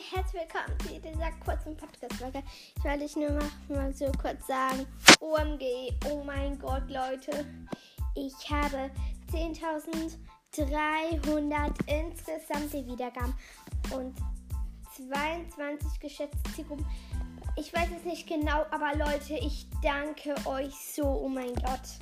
herzlich willkommen zu dieser kurzen Podcast-Folge. Ich wollte ich nur mal, so kurz sagen, OMG, oh mein Gott, Leute, ich habe 10.300 insgesamte Wiedergaben und 22 geschätzte Zielgruppen. Ich weiß es nicht genau, aber Leute, ich danke euch so, oh mein Gott.